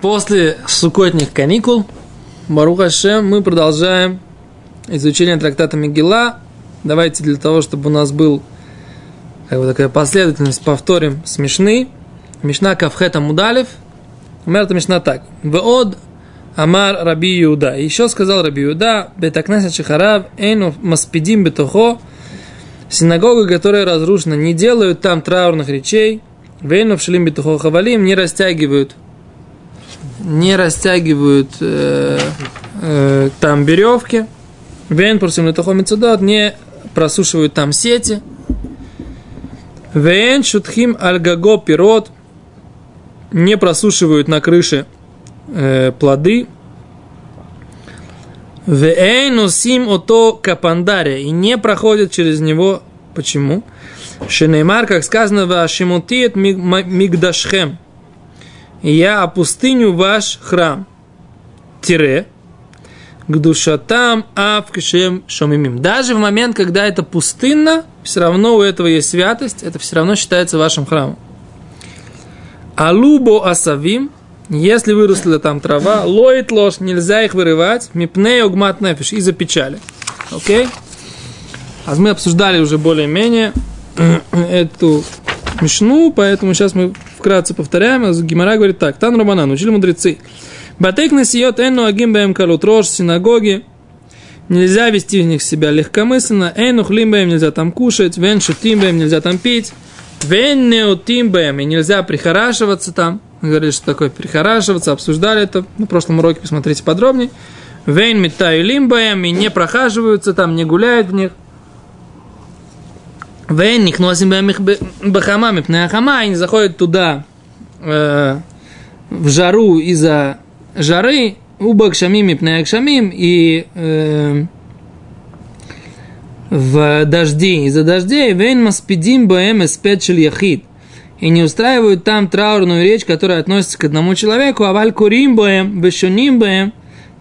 После сукотних каникул, Баруха Шем, мы продолжаем изучение трактата Мегила. Давайте для того, чтобы у нас был как бы такая последовательность, повторим смешный. Мишна Кавхета Мудалев. Умер Мишна так. Веод Амар Раби Иуда. Еще сказал Раби Иуда, Бетакнеса Чехарав, Эйну Маспидим Бетухо, синагога, которая разрушена, не делают там траурных речей, Вейну в Шалим Бетухо Хавалим, не растягивают не растягивают э, э, там веревки, Вен просим летахомицудот, не просушивают там сети. Вен шутхим альгаго пирот, не просушивают на крыше э, плоды. Вен сим ото капандаре, и не проходят через него. Почему? Шенеймар, как сказано, вашимутиет мигдашхем я опустыню ваш храм. Тире. К душатам авкшем шомимим. Даже в момент, когда это пустынно, все равно у этого есть святость, это все равно считается вашим храмом. Алубо асавим, если выросла там трава, лоит ложь, нельзя их вырывать, мипней огмат нефиш, из-за печали. Окей? А мы обсуждали уже более-менее эту мишну, поэтому сейчас мы вкратце повторяем, а Гимара говорит так, Тан Романан, учили мудрецы. Батек насиот энну агим бэм калут рож, синагоги, нельзя вести в них себя легкомысленно, энну хлимбэм нельзя там кушать, вен шутимбэм нельзя там пить, вен неутимбэм и нельзя прихорашиваться там. Говорили, что такое прихорашиваться, обсуждали это на прошлом уроке, посмотрите подробнее. Вейн метаю лимбаем и не прохаживаются там, не гуляют в них. Вен нихносим бахама мипнея хама, они заходят туда э, в жару из-за жары, у бакшамим мипнея кшамим, и э, в дожди из-за дождей, вен маспидим баэм эспетшель яхид. И не устраивают там траурную речь, которая относится к одному человеку, а валь курим баэм, бешуним баэм,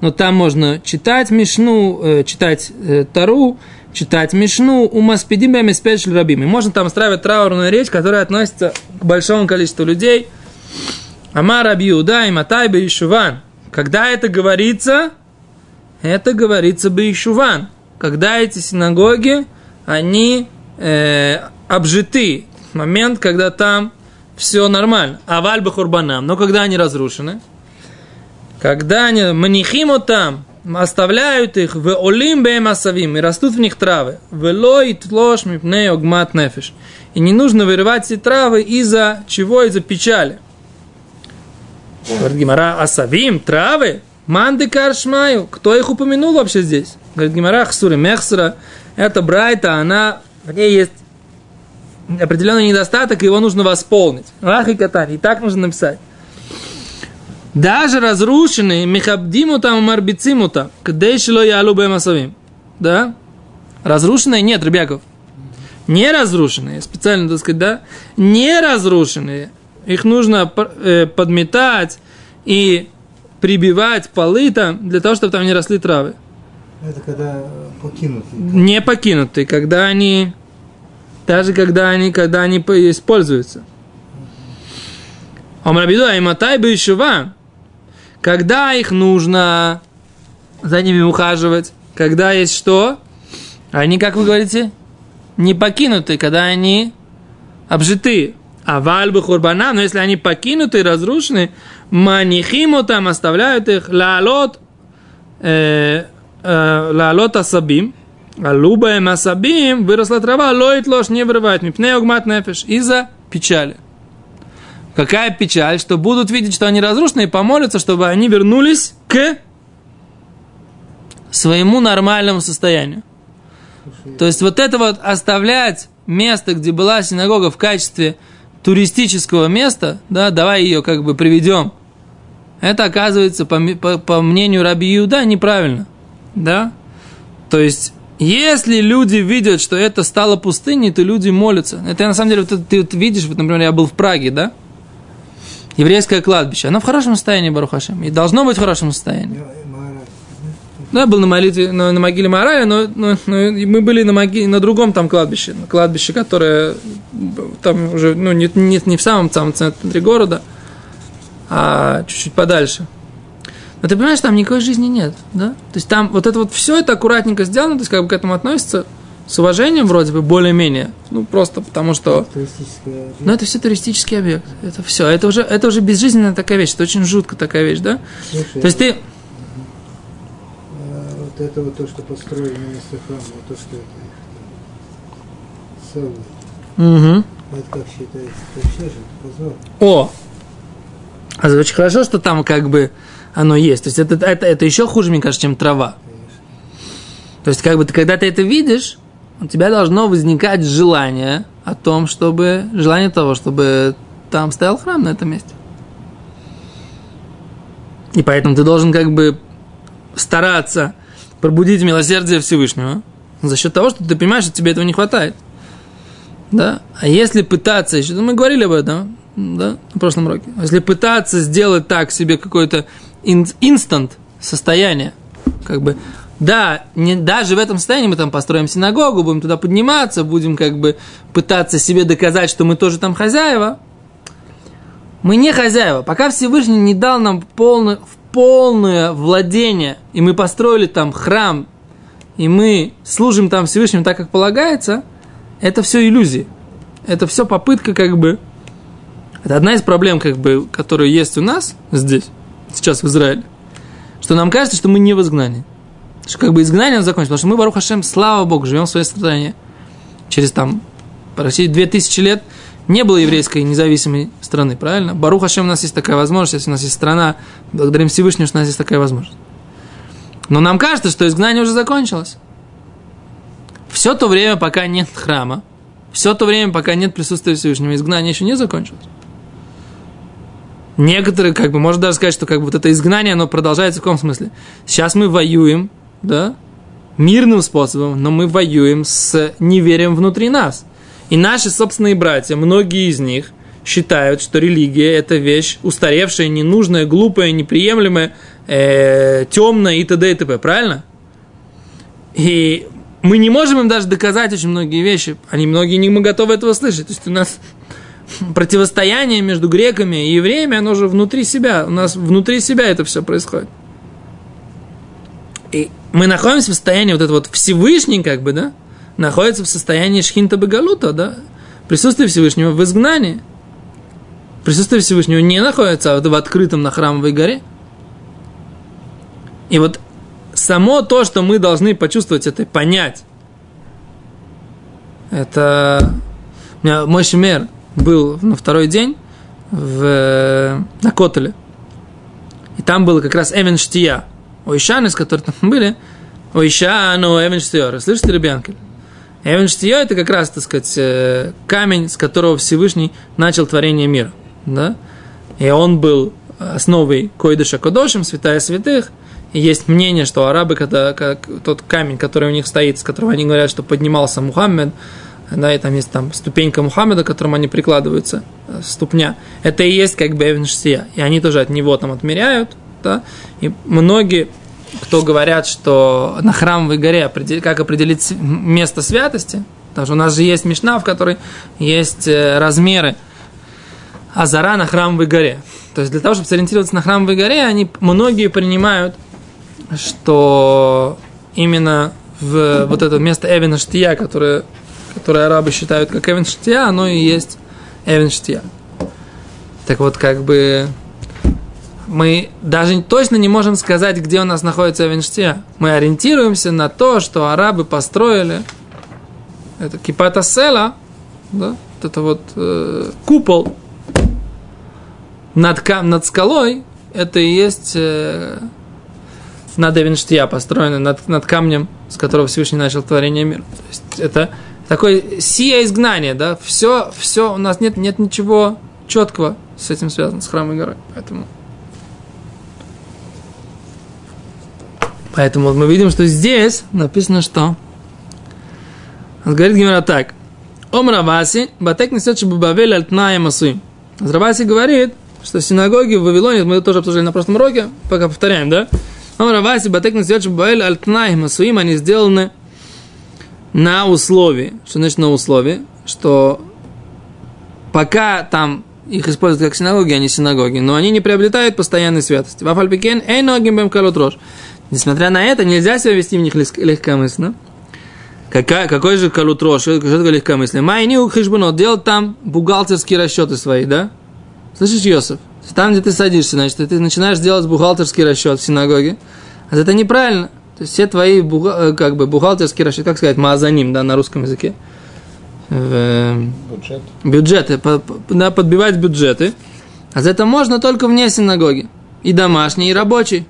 но там можно читать Мишну, э, читать э, Тару, читать Мишну, у Маспидим спешл рабим. И можно там устраивать траурную речь, которая относится к большому количеству людей. Амар Абиуда и Матай Бейшуван. Когда это говорится, это говорится Бейшуван. Когда эти синагоги, они э, обжиты. Момент, когда там все нормально. А вальба хурбанам. Но когда они разрушены, когда они манихимо там, оставляют их в олим асавим и растут в них травы. В лой тлош огмат нефиш. И не нужно вырывать эти травы из-за чего? Из-за печали. Говорит Гимара, асавим, травы? Манды каршмаю. Кто их упомянул вообще здесь? Говорит Гимара, хсури мехсура. Это брайта, она, в ней есть определенный недостаток, его нужно восполнить. Ах и катани. И так нужно написать. Даже разрушенные, мехабдиму там марбициму там, кдейшило ялу масавим. Да? Разрушенные нет, Ребяков. Не разрушенные, специально, так сказать, да? Не разрушенные. Их нужно э, подметать и прибивать полы там, для того, чтобы там не росли травы. Это когда покинутые. Не покинутые, когда они, даже когда они, когда они используются. Омрабиду, айматай бы еще вам. Когда их нужно за ними ухаживать? Когда есть что? Они, как вы говорите, не покинуты, когда они обжиты. А вальбы хурбана, но если они покинуты, разрушены, манихиму там оставляют их, лалот, э, э, лалот асабим, а лубаем асабим, выросла трава, лоит ложь не вырывает, мипней огмат нефиш, из-за печали. Какая печаль, что будут видеть, что они разрушены, и помолятся, чтобы они вернулись к своему нормальному состоянию. То есть вот это вот оставлять место, где была синагога в качестве туристического места, да, давай ее как бы приведем, это оказывается, по, по, по мнению Раби Иуда, неправильно. Да? То есть, если люди видят, что это стало пустыней, то люди молятся. Это на самом деле, вот, ты вот видишь, вот, например, я был в Праге, да? Еврейское кладбище, оно в хорошем состоянии, Барухашем, и должно быть в хорошем состоянии. Да, я был на молитве, на, на могиле Мараля, но, но, но мы были на, могиле, на другом там кладбище, на кладбище, которое там уже, ну, не, не, не в самом, самом центре города. а чуть-чуть подальше. Но ты понимаешь, там никакой жизни нет, да? То есть там вот это вот все это аккуратненько сделано, то есть как бы к этому относится с уважением вроде бы, более-менее. Ну, просто потому что... Ну, это все туристический объект. Это все. Это уже, это уже безжизненная такая вещь. Это очень жутко такая вещь, да? Слушай, То есть ты... а, вот это вот то, что построили храма, вот то, что это целое, Мгм. это как считается? Это вообще же позор. О! А это очень хорошо, что там как бы оно есть. То есть это, это, это еще хуже, мне кажется, чем трава. То есть, как бы ты, когда ты это видишь, у тебя должно возникать желание о том, чтобы... Желание того, чтобы там стоял храм на этом месте. И поэтому ты должен как бы стараться пробудить милосердие Всевышнего за счет того, что ты понимаешь, что тебе этого не хватает. Да? А если пытаться, еще мы говорили об этом, да, на прошлом уроке, если пытаться сделать так себе какой-то ин- инстант состояние, как бы, да, не, даже в этом состоянии мы там построим синагогу, будем туда подниматься, будем как бы пытаться себе доказать, что мы тоже там хозяева. Мы не хозяева. Пока Всевышний не дал нам полное, полное владение, и мы построили там храм, и мы служим там Всевышнему так, как полагается, это все иллюзии. Это все попытка как бы... Это одна из проблем, как бы, которые есть у нас здесь, сейчас в Израиле. Что нам кажется, что мы не в изгнании. Что как бы изгнание закончилось. Потому что мы, Барух Хашем, слава Богу, живем в своей стране. Через там почти две тысячи лет не было еврейской независимой страны, правильно? Барух Хашем, у нас есть такая возможность, если у нас есть страна, благодарим Всевышнему, что у нас есть такая возможность. Но нам кажется, что изгнание уже закончилось. Все то время, пока нет храма, все то время, пока нет присутствия Всевышнего, изгнание еще не закончилось. Некоторые, как бы, можно даже сказать, что как бы вот это изгнание, оно продолжается в каком смысле? Сейчас мы воюем, да, мирным способом, но мы воюем с неверием внутри нас. И наши собственные братья, многие из них считают, что религия – это вещь устаревшая, ненужная, глупая, неприемлемая, э, темная и т.д. и т.п. Правильно? И мы не можем им даже доказать очень многие вещи. Они многие не мы готовы этого слышать. То есть у нас противостояние между греками и евреями, оно же внутри себя. У нас внутри себя это все происходит. И мы находимся в состоянии вот это вот Всевышний, как бы, да, находится в состоянии шхинта багалута, да, присутствие Всевышнего в изгнании. Присутствие Всевышнего не находится в открытом на храмовой горе. И вот само то, что мы должны почувствовать это и понять, это... У меня мой шемер был на второй день в, на Котеле. И там было как раз Эвен Штия. Ойшаны, с которыми там были, Ойшану Эвен Штиор. Слышите, ребянки? Эвен это как раз, так сказать, камень, с которого Всевышний начал творение мира. Да? И он был основой Койдыша Кодошим, святая святых. И есть мнение, что арабы, когда, как тот камень, который у них стоит, с которого они говорят, что поднимался Мухаммед, да, и там есть там ступенька Мухаммеда, к которому они прикладываются, ступня. Это и есть как бы Эвенштия. И они тоже от него там отмеряют, да. И многие, кто говорят, что на храмовой горе как определить место святости, потому что у нас же есть мешна, в которой есть размеры Азара на храмовой горе. То есть для того, чтобы сориентироваться на храмовой горе, они многие принимают, что именно в вот это место Эвена Штия, которое, которое арабы считают как Эвен Штия, оно и есть Эвен Штия. Так вот, как бы мы даже точно не можем сказать, где у нас находится Эвен Штия. Мы ориентируемся на то, что арабы построили. Это Кипата Села, да, вот это вот э, купол над, над скалой, это и есть э, над Эвенштия, построено над, над камнем, с которого Всевышний начал творение мира. То есть это такое сия изгнание, да, все, все, у нас нет, нет ничего четкого с этим связано, с храмом горой, поэтому... Поэтому мы видим, что здесь написано, что... Говорит Гимера так. Ом батек несет Бабавель альтная масуим. Раваси говорит, что синагоги в Вавилоне, мы тоже обсуждали на прошлом уроке, пока повторяем, да? Ом Раваси, батек несет Бабавель альтная масуим, они сделаны на условии. Что значит на условии? Что пока там их используют как синагоги, а не синагоги, но они не приобретают постоянной святости. Вафальпикен, эй, ногим бем колотрош. Несмотря на это, нельзя себя вести в них лег- легкомысленно. Какая, какой же колутрош, что такое легкомыслие? Майни у хижбунот, делать там бухгалтерские расчеты свои, да? Слышишь, Йосиф? Там, где ты садишься, значит, ты начинаешь делать бухгалтерский расчет в синагоге. А это неправильно. То есть все твои буга- э, как бы, бухгалтерские расчеты, как сказать, маазаним, да, на русском языке. В, Бюджет. бюджеты, по- по- да, подбивать бюджеты. А за это можно только вне синагоги. И домашний, и рабочий.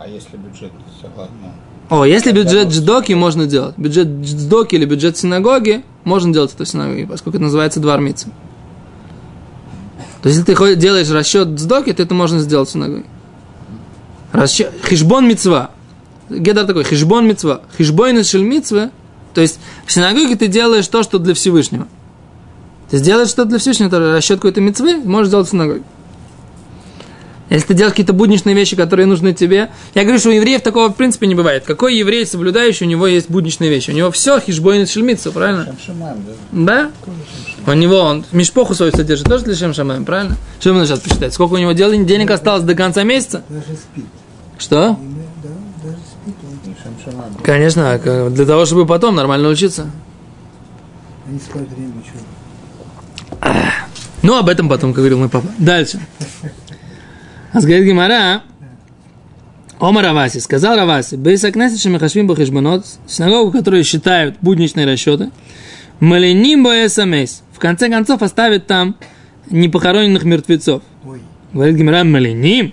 А если бюджет согласно? О, если бюджет дждоки можно делать. Бюджет дждоки или бюджет синагоги, можно делать это в синагоге, поскольку это называется двармица. То есть, если ты делаешь расчет дждоки, то это можно сделать в синагоге. Расчет, хижбон мецва. Гедар такой, хижбон мецва. Хижбон из мицвы. То есть, в синагоге ты делаешь то, что для Всевышнего. Ты сделаешь что-то для Всевышнего, это расчет какой-то мецвы, можешь сделать в синагоге. Если ты делаешь какие-то будничные вещи, которые нужны тебе. Я говорю, что у евреев такого в принципе не бывает. Какой еврей соблюдающий, у него есть будничные вещи. У него все хижбойн шельмица, правильно? Шамшимаем, да? Да? У него он мешпоху свою содержит тоже для Шем Шамаем, правильно? Что мы сейчас посчитать? Сколько у него дел- денег осталось до конца месяца? Даже спит. Что? Конечно, как- для того, чтобы потом нормально учиться. Они спать время что? Ну, об этом потом, как говорил мой папа. Дальше. А говорит Гимара, Омар Раваси, сказал Раваси, Бейсакнесет Шамахашвим Бахишбанот, синагогу, которую считают будничные расчеты, Малиним СМС, в конце концов оставит там непохороненных мертвецов. Ой, Говорит Гимара, Малиним,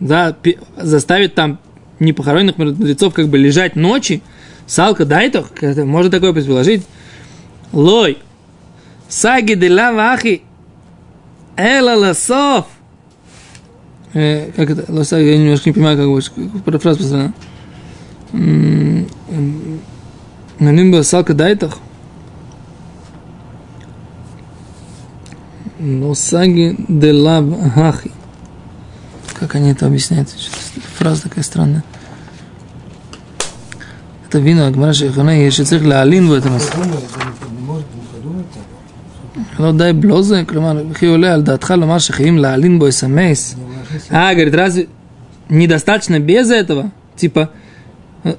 да, заставит там непохороненных мертвецов как бы лежать ночи, салка дайтох, можно такое предположить. Лой, саги де лавахи, эла ласов. Э, как это? Лосаги, я немножко не понимаю, как бы как фраза построена. Налим бы салка дайтах. Лосаги де лавахи. Как они это объясняют? Что-то Фраза такая странная. Это вина, Гмара Шейхана, если צריך להעלין בו את המסך. подумай, да не, не может не подумать так. לא די בלוזה, כלומר, וכי עולה על דעתך לומר שחייבים להעלין בו אס.אם.אס. Не ложись, а, говорит, разве недостаточно без этого? Типа, э,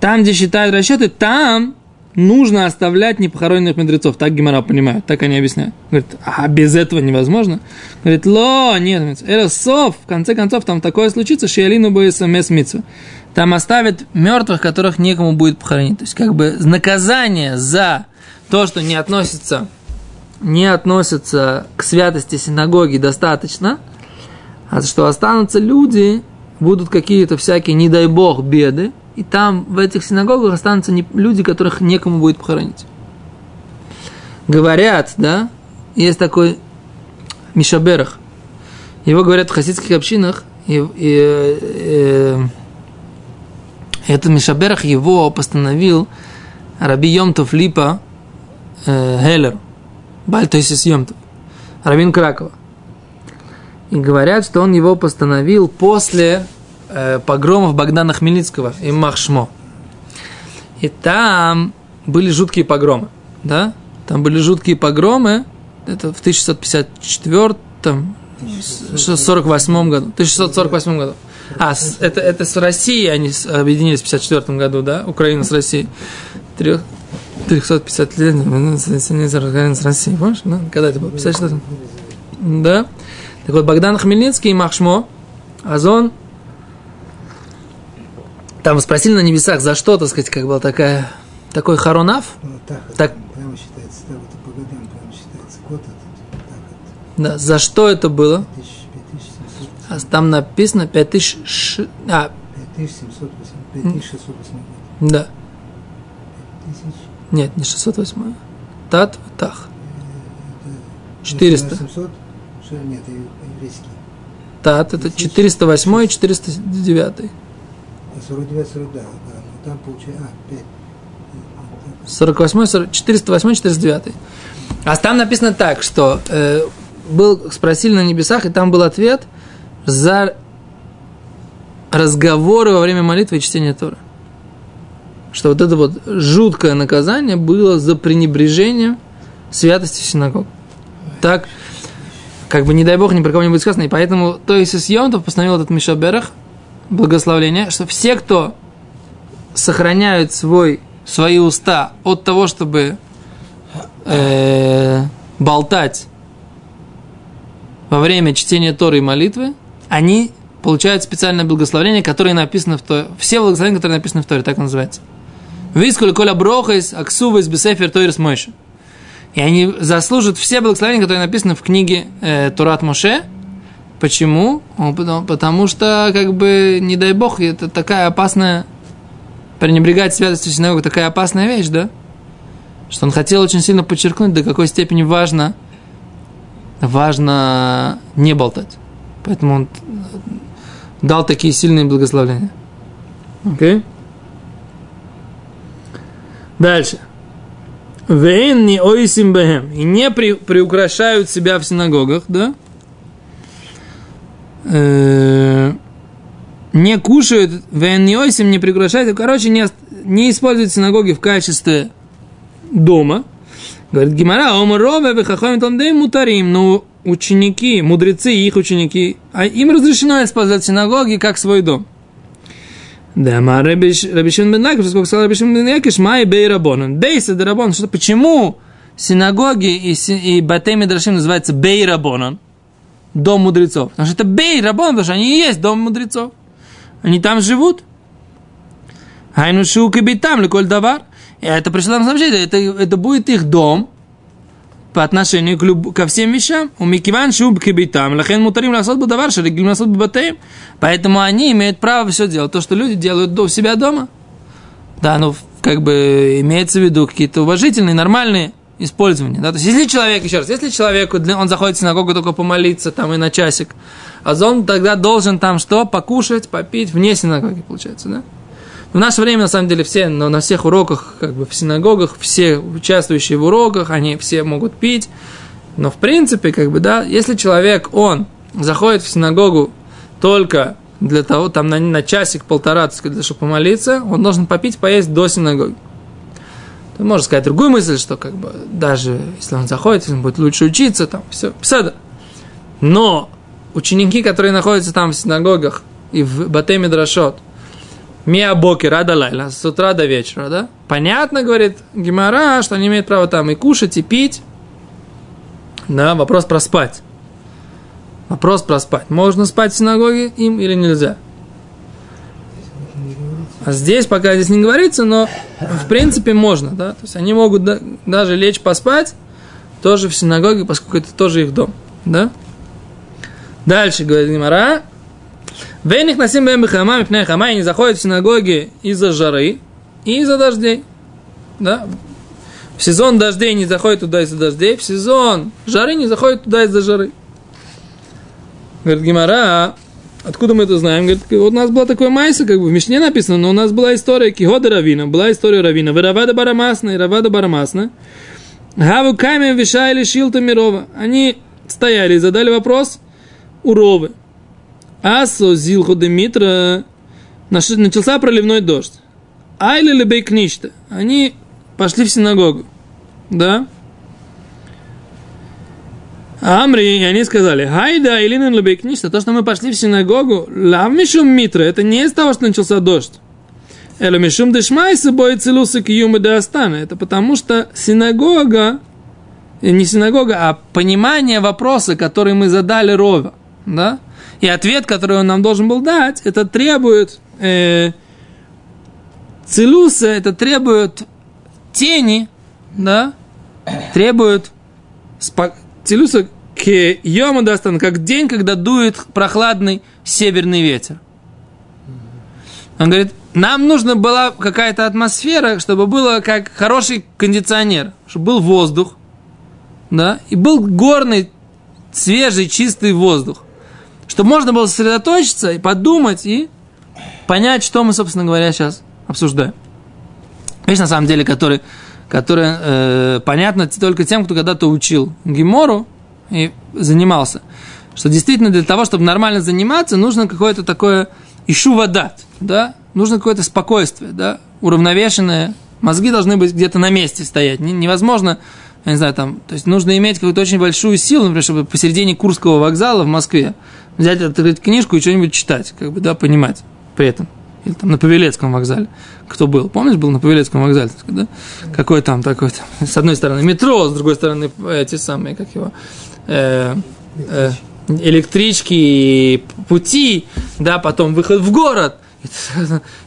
там, где считают расчеты, там нужно оставлять непохороненных мудрецов. Так Гимара понимают, так они объясняют. Говорит, а без этого невозможно? Говорит, ло, нет, это сов, в конце концов, там такое случится, шиалину бы смс митсу. Там оставят мертвых, которых некому будет похоронить. То есть, как бы, наказание за то, что не относится, не относится к святости синагоги достаточно, а что останутся люди, будут какие-то всякие, не дай бог, беды, и там в этих синагогах останутся не- люди, которых некому будет похоронить. Говорят, да, есть такой Мишаберах. Его говорят в хасидских общинах, и, и, э, этот Мишаберах его постановил Раби Йомтов Липа э, Хеллер, Бальтойсис Йомтов, Рабин Кракова. И говорят, что он его постановил после э, погромов Богдана Хмельницкого и Махшмо. И там были жуткие погромы, да? Там были жуткие погромы, это в 1654 48 году, 1648 году. А, с- это, это с Россией, они объединились в 54 году, да? Украина с Россией. Трех- 350 лет ну, с Россией, помнишь? Да? Когда это было? 54 Да. Так вот, Богдан Хмельницкий и Махшмо, Азон, там спросили на небесах, за что, так сказать, как была такая, такой харонав, ну, так, Так. прямо считается, так это по годам прямо считается. Год этот, так да, за что это было? это, 5700, А там написано 5000, ш- а, 5708, 5608 год. да, Тысяч, нет, не 608, тат, тах, 400, 700, что, нет, это еврейский. тат, это 408 и 409, А 49, 40, да, да, но там получается, а, 5. 48, 40, 408, 409. А там написано так, что э, был, спросили на небесах, и там был ответ за разговоры во время молитвы и чтения Тора. Что вот это вот жуткое наказание было за пренебрежение святости синагог. Так, как бы, не дай бог, ни про кого не будет сказано, и поэтому то есть из Йонтов постановил этот Мишаберах, благословление, что все, кто сохраняют свой, свои уста от того, чтобы э, болтать во время чтения Торы и молитвы, они получают специальное благословение, которое написано в Торе. Все благословения, которые написаны в Торе, так называется. Вискуль коля брохайс, аксувайс, бесефер, тойрс мойши. И они заслужат все благословения, которые написаны в книге э, Турат Моше. Почему? Потому, потому что, как бы, не дай бог, это такая опасная, пренебрегать святостью синагоги, такая опасная вещь, да? Что он хотел очень сильно подчеркнуть, до какой степени важно, важно не болтать. Поэтому он дал такие сильные благословения. Окей? Okay? Дальше. Вейн не ойсим бэхэм. И не при, приукрашают себя в синагогах, да? Э, не кушают, вейн не ойсим, не приукрашают. Короче, не, не используют синагоги в качестве дома. Говорит Гемара, אמר רבא חכמים ותלמידיהם מותרין. Но ученики, мудрецы их ученики, а им разрешено использовать синагоги как свой дом. דאמר רבי שמעון בן לקיש, сколько сказал раби Шимон бен Лакиш, מאי בי רבנן. ביתא דרבנן. Что, почему синагоги и, и בתי מדרשים называются בי רבנן? Дом мудрецов. Потому что это בי רבנן, потому что они и есть дом мудрецов. Они там живут. Хайну шук и там, леколь давар. Это пришло нам сообщение, это, это будет их дом, по отношению к люб... ко всем вещам. У Микиван Шуб Кибитам, Лахен Мутарим Ласот Будавар, Шаригим Ласот Бабатеем. Поэтому они имеют право все делать, то, что люди делают у себя дома. Да, ну, как бы имеется в виду какие-то уважительные, нормальные использования. Да? То есть, если человек, еще раз, если человек, он заходит в синагогу только помолиться там и на часик, а он тогда должен там что? Покушать, попить вне синагоги, получается, да? В наше время, на самом деле, все но на всех уроках, как бы в синагогах, все участвующие в уроках, они все могут пить. Но, в принципе, как бы, да, если человек, он заходит в синагогу только для того, там на, на часик-полтора, так сказать, чтобы помолиться, он должен попить, поесть до синагоги. Ты можешь сказать другую мысль, что как бы даже если он заходит, он будет лучше учиться, там все, псада. Но ученики, которые находятся там в синагогах и в Батеме Драшот, Миабоки рада лайла, с утра до вечера, да? Понятно, говорит Гимара, что они имеют право там и кушать, и пить. Да, вопрос про спать. Вопрос про спать. Можно спать в синагоге им или нельзя? А здесь пока здесь не говорится, но в принципе можно, да? То есть они могут да, даже лечь поспать тоже в синагоге, поскольку это тоже их дом, да? Дальше говорит Гимара, Вейних насим бэм бэхама, мипней хама, и не заходят в синагоги из-за жары и из-за дождей. Да? В сезон дождей не заходят туда из-за дождей, в сезон жары не заходят туда из-за жары. Говорит Гимара, откуда мы это знаем? Говорит, вот у нас была такая майса, как бы в Мишне написано, но у нас была история Кихода Равина, была история Равина, Равада Барамасна и Равада Барамасна. Гаву камень вишали шилта мирова. Они стояли и задали вопрос у Ровы. Асо зилху демитра начался проливной дождь. Айли лебей кништа. Они пошли в синагогу. Да? Амри, и они сказали, хайда илинен лебей кништа, то, что мы пошли в синагогу, лав мишум митра, это не из того, что начался дождь. Эло мишум дешмайса бой целуса киюма де астана. Это потому, что синагога, не синагога, а понимание вопроса, который мы задали Рова, да? И ответ, который он нам должен был дать, это требует э, целуса, это требует тени, да, требует спо- целуса к йому дастан, как день, когда дует прохладный северный ветер. Он говорит, нам нужна была какая-то атмосфера, чтобы было как хороший кондиционер, чтобы был воздух, да, и был горный, свежий, чистый воздух чтобы можно было сосредоточиться и подумать и понять, что мы, собственно говоря, сейчас обсуждаем. Вещь, на самом деле, который, которая э, понятна только тем, кто когда-то учил Гемору и занимался. Что действительно для того, чтобы нормально заниматься, нужно какое-то такое ищу вода, да? Нужно какое-то спокойствие, да? Уравновешенное. Мозги должны быть где-то на месте стоять. Невозможно я не знаю, там, то есть нужно иметь какую-то очень большую силу, например, чтобы посередине Курского вокзала в Москве взять, открыть книжку и что-нибудь читать, как бы, да, понимать при этом. Или там на Павелецком вокзале. Кто был? Помнишь, был на Павелецком вокзале? Да? Какой там такой там? С одной стороны метро, с другой стороны эти самые, как его, э, э, электрички, пути, да, потом выход в город.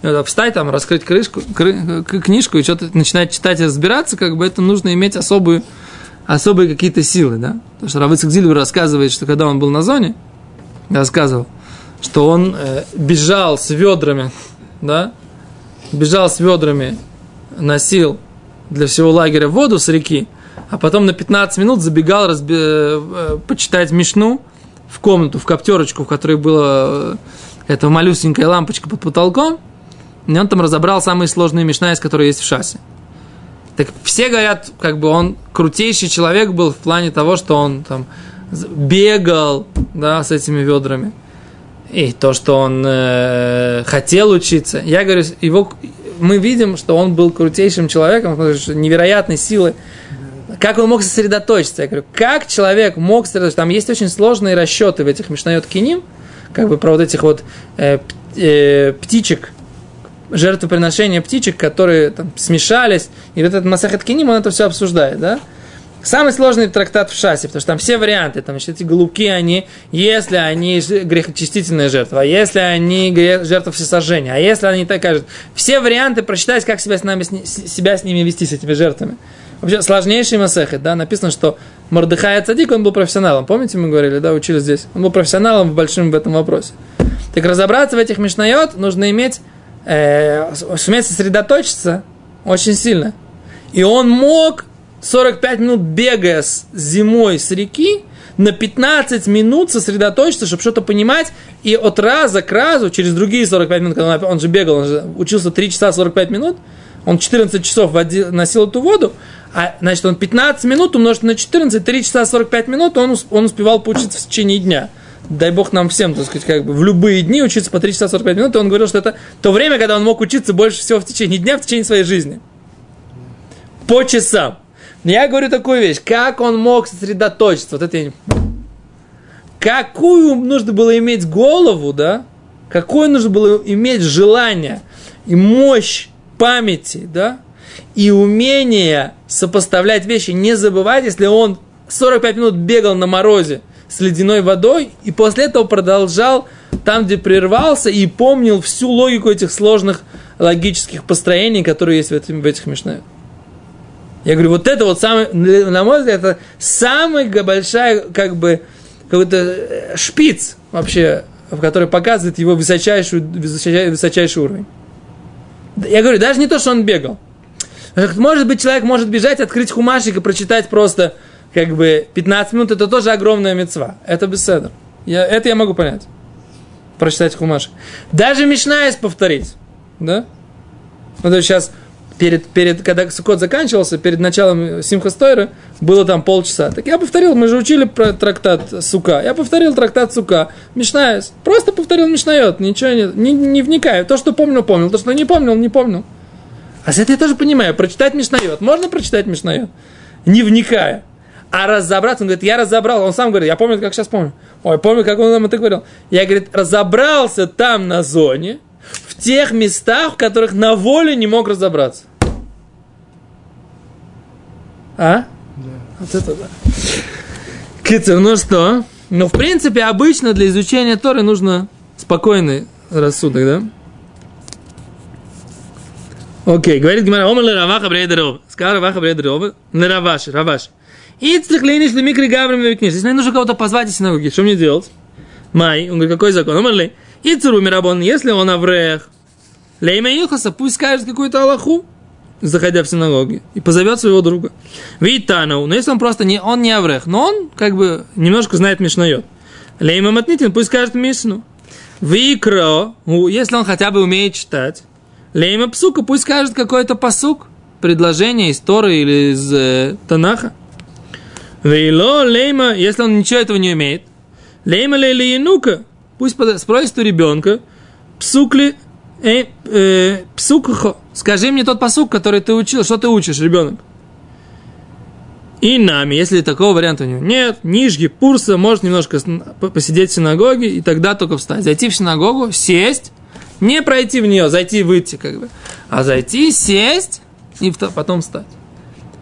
Вот, встать там, раскрыть крышку, кры, книжку и что-то начинать читать и разбираться, как бы это нужно иметь особую, особые какие-то силы, да. Потому что Равыцк Зильбер рассказывает, что когда он был на зоне, рассказывал, что он э, бежал с ведрами, да, бежал с ведрами, носил для всего лагеря воду с реки, а потом на 15 минут забегал разби, э, э, почитать Мишну в комнату, в коптерочку, в которой была э, эта малюсенькая лампочка под потолком, и он там разобрал самые сложные Мишна, из которых есть в шассе. Так все говорят, как бы он крутейший человек был в плане того, что он там бегал, да, с этими ведрами. И то, что он э, хотел учиться. Я говорю, его, мы видим, что он был крутейшим человеком, невероятной силы. Как он мог сосредоточиться? Я говорю, как человек мог сосредоточиться? Там есть очень сложные расчеты в этих Мишнайот Киним, как бы про вот этих вот э, э, птичек, жертвоприношения птичек, которые там смешались. И вот этот Масахет Киним, он это все обсуждает, да? Самый сложный трактат в шасе, потому что там все варианты, там значит, эти голубки, они, если они грехочистительная жертва, а если они жертва всесожжения, а если они такая же. Все варианты прочитать, как себя с, нами, себя с ними вести, с этими жертвами. Вообще сложнейший масехет, да, написано, что Мордыхай Цадик, он был профессионалом. Помните, мы говорили, да, учили здесь? Он был профессионалом большим в этом вопросе. Так разобраться в этих мишнает нужно иметь, э, суметь сосредоточиться очень сильно. И он мог 45 минут бегая с зимой с реки, на 15 минут сосредоточиться, чтобы что-то понимать, и от раза к разу, через другие 45 минут, когда он, же бегал, он же учился 3 часа 45 минут, он 14 часов водил, носил эту воду, а, значит, он 15 минут умножить на 14, 3 часа 45 минут, он, он успевал поучиться в течение дня. Дай бог нам всем, так сказать, как бы в любые дни учиться по 3 часа 45 минут, и он говорил, что это то время, когда он мог учиться больше всего в течение дня, в течение своей жизни. По часам. Я говорю такую вещь, как он мог сосредоточиться, вот это я не... Какую нужно было иметь голову, да? Какое нужно было иметь желание и мощь памяти, да? И умение сопоставлять вещи, не забывать, если он 45 минут бегал на морозе с ледяной водой, и после этого продолжал там, где прервался, и помнил всю логику этих сложных логических построений, которые есть в, этом, в этих мишнах. Я говорю, вот это вот самый, на мой взгляд, это самая большая, как бы, какой-то э, шпиц вообще, в который показывает его высочайший, высочайший, высочайший уровень. Я говорю, даже не то, что он бегал. Может быть, человек может бежать, открыть хумашик и прочитать просто как бы 15 минут, это тоже огромная мецва. Это беседа. Я, это я могу понять. Прочитать хумашик. Даже Мишнаес повторить. Да? Вот сейчас перед, перед, когда Сукот заканчивался, перед началом Симха Стойра, было там полчаса. Так я повторил, мы же учили про трактат Сука. Я повторил трактат Сука. Мишнаес. Просто повторил Мишнает. Ничего не, не, не вникаю. То, что помнил, помнил. То, что не помнил, не помнил. А с этого я тоже понимаю. Прочитать Мишнает. Можно прочитать Мишнает? Не вникая. А разобраться, он говорит, я разобрал. Он сам говорит, я помню, как сейчас помню. Ой, помню, как он нам это говорил. Я, говорит, разобрался там на зоне, в тех местах, в которых на воле не мог разобраться. А? Да. Вот это да. Кицер, ну что? Ну, в принципе, обычно для изучения Торы нужно спокойный рассудок, да? Окей, говорит Гимара, омар ле раваха брейдеров. Сказал раваха брейдеров, не раваш, раваш. Ицлих лениш ли микри гаврим викниш. Если мне нужно кого-то позвать из синагоги, что мне делать? Май, он говорит, какой закон? Омар ли, Ицеру мирабон, если он аврех, лейма Илхаса, пусть скажет какую-то Аллаху, заходя в синагоги, и позовет своего друга. Витанау, но если он просто не, он не аврех, но он как бы немножко знает Мишнайот. Лейма Матнитин, пусть скажет Мишну. Викро, если он хотя бы умеет читать. Лейма Псука, пусть скажет какой-то посук, предложение из Торы или из э, Танаха. Вейло лейма, если он ничего этого не умеет. Лейма лейли янука, пусть спросит у ребенка, псукли э, э, псукхо, скажи мне тот посук, который ты учил, что ты учишь, ребенок. И нами, если такого варианта у него нет, нижги, пурса, может немножко посидеть в синагоге, и тогда только встать. Зайти в синагогу, сесть, не пройти в нее, зайти и выйти, как бы, а зайти, сесть и потом встать.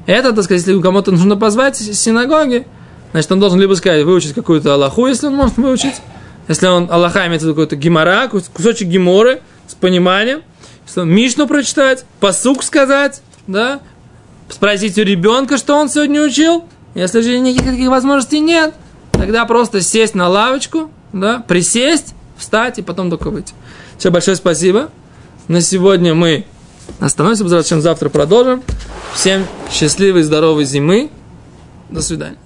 Это, так сказать, если кому-то нужно позвать из синагоги, значит, он должен либо сказать, выучить какую-то Аллаху, если он может выучить, если он Аллаха имеет какой-то гемора, кусочек геморы с пониманием, что Мишну прочитать, посук сказать, да, спросить у ребенка, что он сегодня учил. Если же никаких возможностей нет, тогда просто сесть на лавочку, да, присесть, встать и потом только выйти. Все, большое спасибо. На сегодня мы остановимся, завтра продолжим. Всем счастливой, здоровой зимы. До свидания.